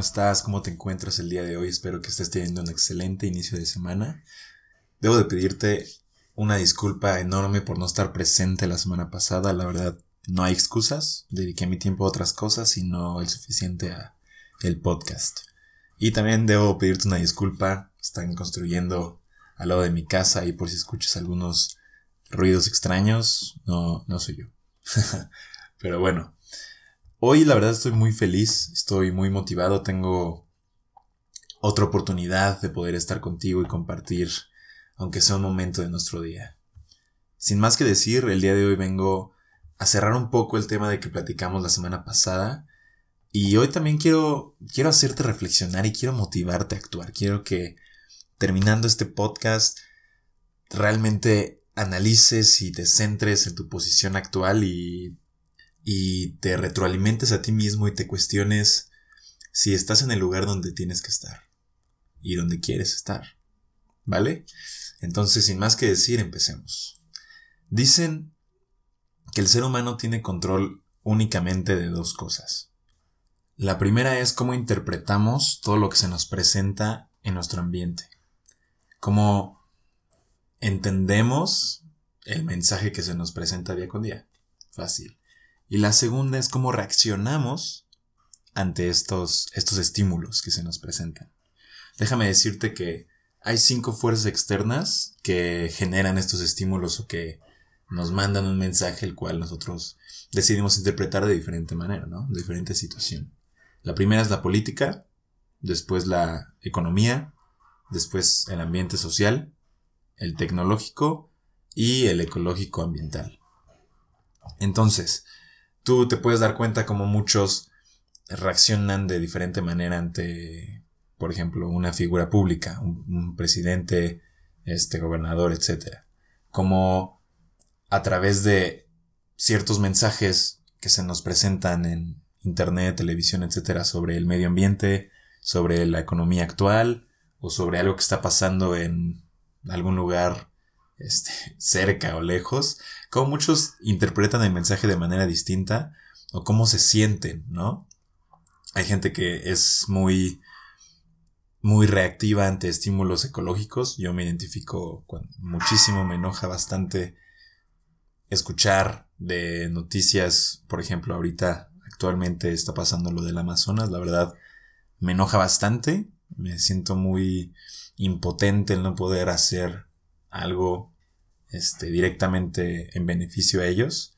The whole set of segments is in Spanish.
¿cómo estás? ¿Cómo te encuentras el día de hoy? Espero que estés teniendo un excelente inicio de semana. Debo de pedirte una disculpa enorme por no estar presente la semana pasada. La verdad, no hay excusas. Dediqué mi tiempo a otras cosas y no el suficiente a el podcast. Y también debo pedirte una disculpa. Están construyendo al lado de mi casa y por si escuchas algunos ruidos extraños, no, no soy yo. Pero bueno, hoy la verdad estoy muy feliz, estoy muy motivado, tengo otra oportunidad de poder estar contigo y compartir, aunque sea un momento de nuestro día. Sin más que decir, el día de hoy vengo a cerrar un poco el tema de que platicamos la semana pasada. Y hoy también quiero, quiero hacerte reflexionar y quiero motivarte a actuar. Quiero que terminando este podcast realmente analices y te centres en tu posición actual y, y te retroalimentes a ti mismo y te cuestiones si estás en el lugar donde tienes que estar y donde quieres estar. ¿Vale? Entonces, sin más que decir, empecemos. Dicen que el ser humano tiene control únicamente de dos cosas. La primera es cómo interpretamos todo lo que se nos presenta en nuestro ambiente. Cómo entendemos el mensaje que se nos presenta día con día. Fácil. Y la segunda es cómo reaccionamos ante estos, estos estímulos que se nos presentan. Déjame decirte que hay cinco fuerzas externas que generan estos estímulos o que nos mandan un mensaje el cual nosotros decidimos interpretar de diferente manera, ¿no? De diferente situación. La primera es la política, después la economía, después el ambiente social, el tecnológico y el ecológico ambiental. Entonces, tú te puedes dar cuenta como muchos reaccionan de diferente manera ante, por ejemplo, una figura pública, un, presidente, este gobernador, etc. Como a través de ciertos mensajes que se nos presentan en internet, televisión, etcétera, sobre el medio ambiente, sobre la economía actual o sobre algo que está pasando en algún lugar este, cerca o lejos, como muchos interpretan el mensaje de manera distinta o cómo se sienten, ¿no? Hay gente que es muy muy reactiva ante estímulos ecológicos. Yo me identifico con, muchísimo, me enoja bastante escuchar de noticias, por ejemplo, ahorita actualmente está pasando lo del Amazonas, la verdad me enoja bastante, me siento muy impotente el no poder hacer algo este, directamente en beneficio a ellos.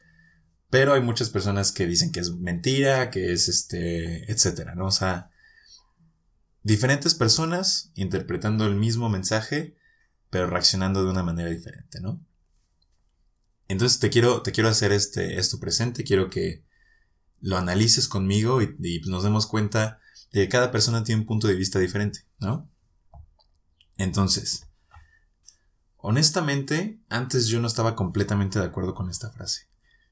Pero hay muchas personas que dicen que es mentira, que es este, etcétera, ¿no? O sea, diferentes personas interpretando el mismo mensaje, pero reaccionando de una manera diferente, ¿no? Entonces te quiero, te quiero hacer este, esto presente, quiero que lo analices conmigo y, pues, nos demos cuenta de que cada persona tiene un punto de vista diferente, ¿no? Entonces, honestamente, antes yo no estaba completamente de acuerdo con esta frase.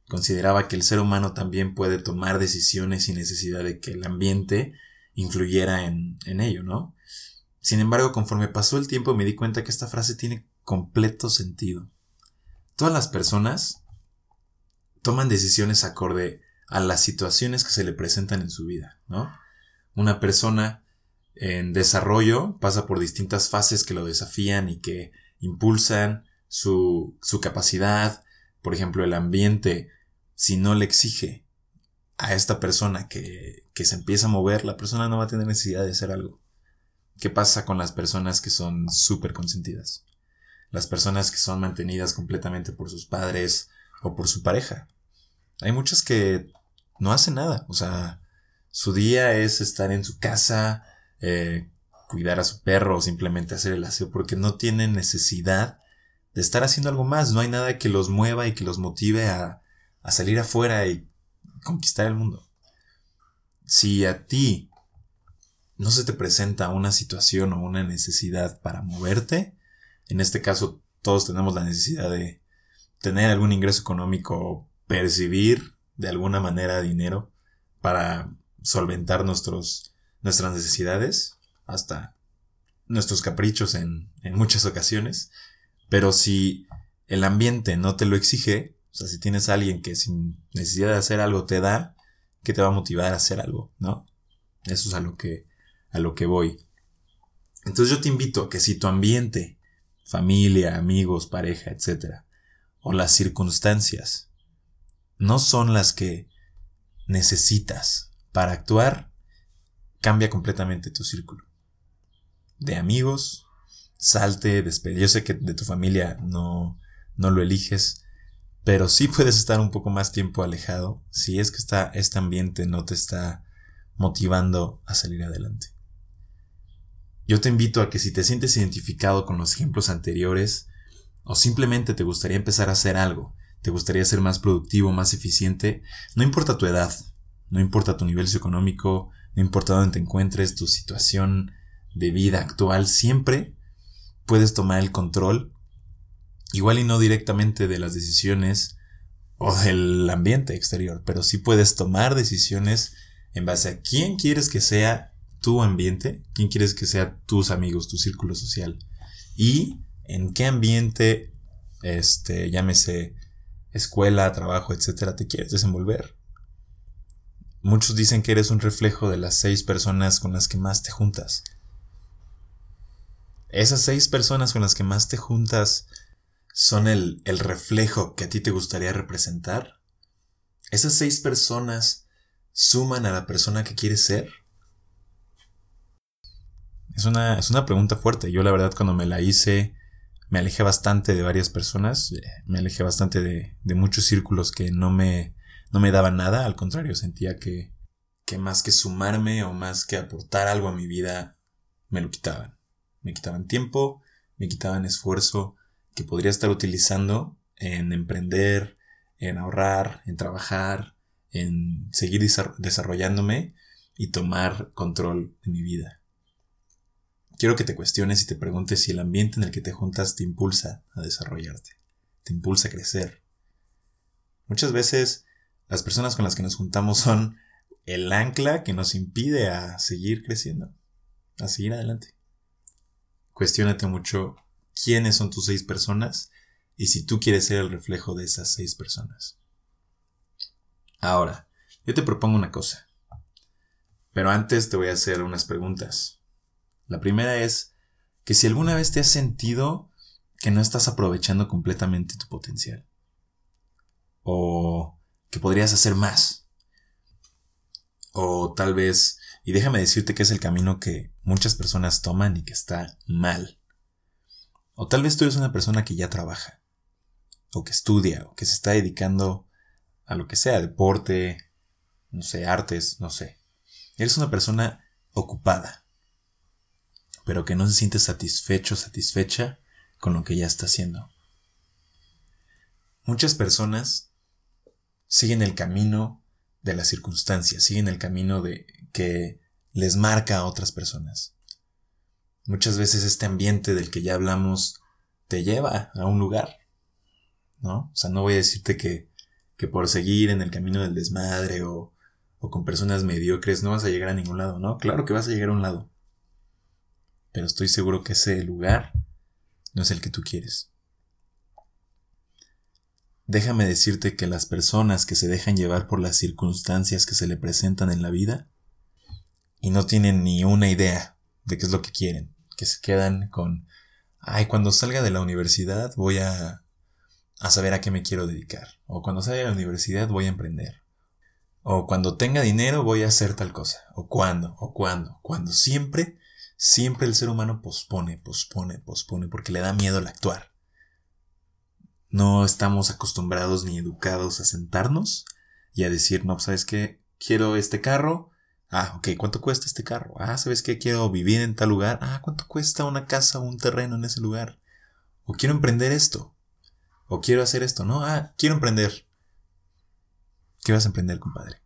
Consideraba que el ser humano también puede tomar decisiones sin necesidad de que el ambiente influyera en, en ello, ¿no? Sin embargo, conforme pasó el tiempo me di cuenta que esta frase tiene completo sentido todas las personas toman decisiones acorde a las situaciones que se le presentan en su vida, ¿no? Una persona en desarrollo pasa por distintas fases que lo desafían y que impulsan su, su capacidad. Por ejemplo, el ambiente, si no le exige a esta persona que, que se empieza a mover, la persona no va a tener necesidad de hacer algo. ¿Qué pasa con las personas que son súper consentidas? las personas que son mantenidas completamente por sus padres o por su pareja. Hay muchas que no hacen nada, o sea, su día es estar en su casa, eh, cuidar a su perro o simplemente hacer el aseo porque no tienen necesidad de estar haciendo algo más, no hay nada que los mueva y que los motive a, a salir afuera y conquistar el mundo. Si a ti no se te presenta una situación o una necesidad para moverte, en este caso, todos tenemos la necesidad de tener algún ingreso económico percibir de alguna manera dinero para solventar nuestros, nuestras necesidades, hasta nuestros caprichos en, en muchas ocasiones. Pero si el ambiente no te lo exige, o sea, si tienes a alguien que sin necesidad de hacer algo te da, ¿qué te va a motivar a hacer algo? ¿No? Eso es a lo que, a lo que voy. Entonces yo te invito a que si tu ambiente, familia, amigos, pareja, etc., o las circunstancias no son las que necesitas para actuar, cambia completamente tu círculo. De amigos, salte, despide. Yo sé que de tu familia no, no lo eliges, pero sí puedes estar un poco más tiempo alejado si es que está, este ambiente no te está motivando a salir adelante. Yo te invito a que si te sientes identificado con los ejemplos anteriores, o simplemente te gustaría empezar a hacer algo, te gustaría ser más productivo, más eficiente, no importa tu edad, no importa tu nivel socioeconómico, no importa dónde te encuentres, tu situación de vida actual, siempre puedes tomar el control, igual y no directamente de las decisiones o del ambiente exterior, pero sí puedes tomar decisiones en base a quién quieres que sea tu ambiente, quién quieres que sea tus amigos, tu círculo social y en qué ambiente, este, llámese escuela, trabajo, etcétera, te quieres desenvolver. Muchos dicen que eres un reflejo de las seis personas con las que más te juntas. Esas seis personas con las que más te juntas son el, el reflejo que a ti te gustaría representar. Esas seis personas suman a la persona que quieres ser. Es una, es una pregunta fuerte. Yo la verdad cuando me la hice me alejé bastante de varias personas, eh, me alejé bastante de, de muchos círculos que no me, no me daban nada, al contrario, sentía que, que más que sumarme o más que aportar algo a mi vida, me lo quitaban. Me quitaban tiempo, me quitaban esfuerzo que podría estar utilizando en emprender, en ahorrar, en trabajar, en seguir desarrollándome y tomar control de mi vida. Quiero que te cuestiones y te preguntes si el ambiente en el que te juntas te impulsa a desarrollarte, te impulsa a crecer. Muchas veces las personas con las que nos juntamos son el ancla que nos impide a seguir creciendo, a seguir adelante. Cuestiónate mucho quiénes son tus seis personas y si tú quieres ser el reflejo de esas seis personas. Ahora, yo te propongo una cosa. Pero antes te voy a hacer unas preguntas. La primera es que si alguna vez te has sentido que no estás aprovechando completamente tu potencial. O que podrías hacer más. O tal vez, y déjame decirte que es el camino que muchas personas toman y que está mal. O tal vez tú eres una persona que ya trabaja, o que estudia, o que se está dedicando a lo que sea, deporte, no sé, artes, no sé. Eres una persona ocupada pero que no se siente satisfecho, satisfecha con lo que ya está haciendo. Muchas personas siguen el camino de las circunstancias, siguen el camino de que les marca a otras personas. Muchas veces este ambiente del que ya hablamos te lleva a un lugar, ¿no? O sea, no voy a decirte que, que por seguir en el camino del desmadre o, o con personas mediocres no vas a llegar a ningún lado, ¿no? Claro que vas a llegar a un lado pero estoy seguro que ese lugar no es el que tú quieres. Déjame decirte que las personas que se dejan llevar por las circunstancias que se le presentan en la vida y no tienen ni una idea de qué es lo que quieren, que se quedan con, ay, cuando salga de la universidad voy a, a saber a qué me quiero dedicar, o cuando salga de la universidad voy a emprender, o cuando tenga dinero voy a hacer tal cosa, o cuando, o cuando, cuando siempre Siempre el ser humano pospone, pospone, pospone, porque le da miedo el actuar. No estamos acostumbrados ni educados a sentarnos y a decir, no, ¿sabes qué? Quiero este carro. Ah, ok, ¿cuánto cuesta este carro? Ah, ¿sabes qué? Quiero vivir en tal lugar. Ah, ¿cuánto cuesta una casa o un terreno en ese lugar? O quiero emprender esto. O quiero hacer esto. No, ah, quiero emprender. ¿Qué vas a emprender, compadre?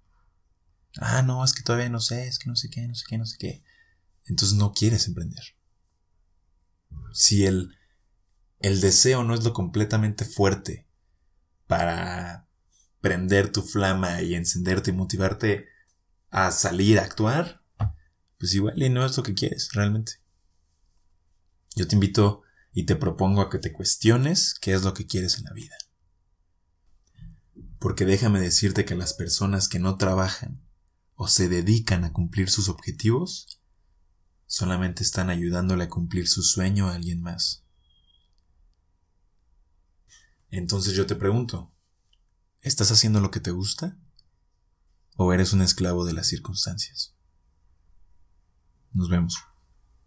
Ah, no, es que todavía no sé, es que no sé qué, no sé qué, no sé qué entonces no quieres emprender. Si el, el deseo no es lo completamente fuerte para prender tu flama y encenderte y motivarte a salir a actuar, pues igual y no es lo que quieres realmente. Yo te invito y te propongo a que te cuestiones qué es lo que quieres en la vida. Porque déjame decirte que las personas que no trabajan o se dedican a cumplir sus objetivos, solamente están ayudándole a cumplir su sueño a alguien más. Entonces yo te pregunto, ¿estás haciendo lo que te gusta? ¿O eres un esclavo de las circunstancias? Nos vemos.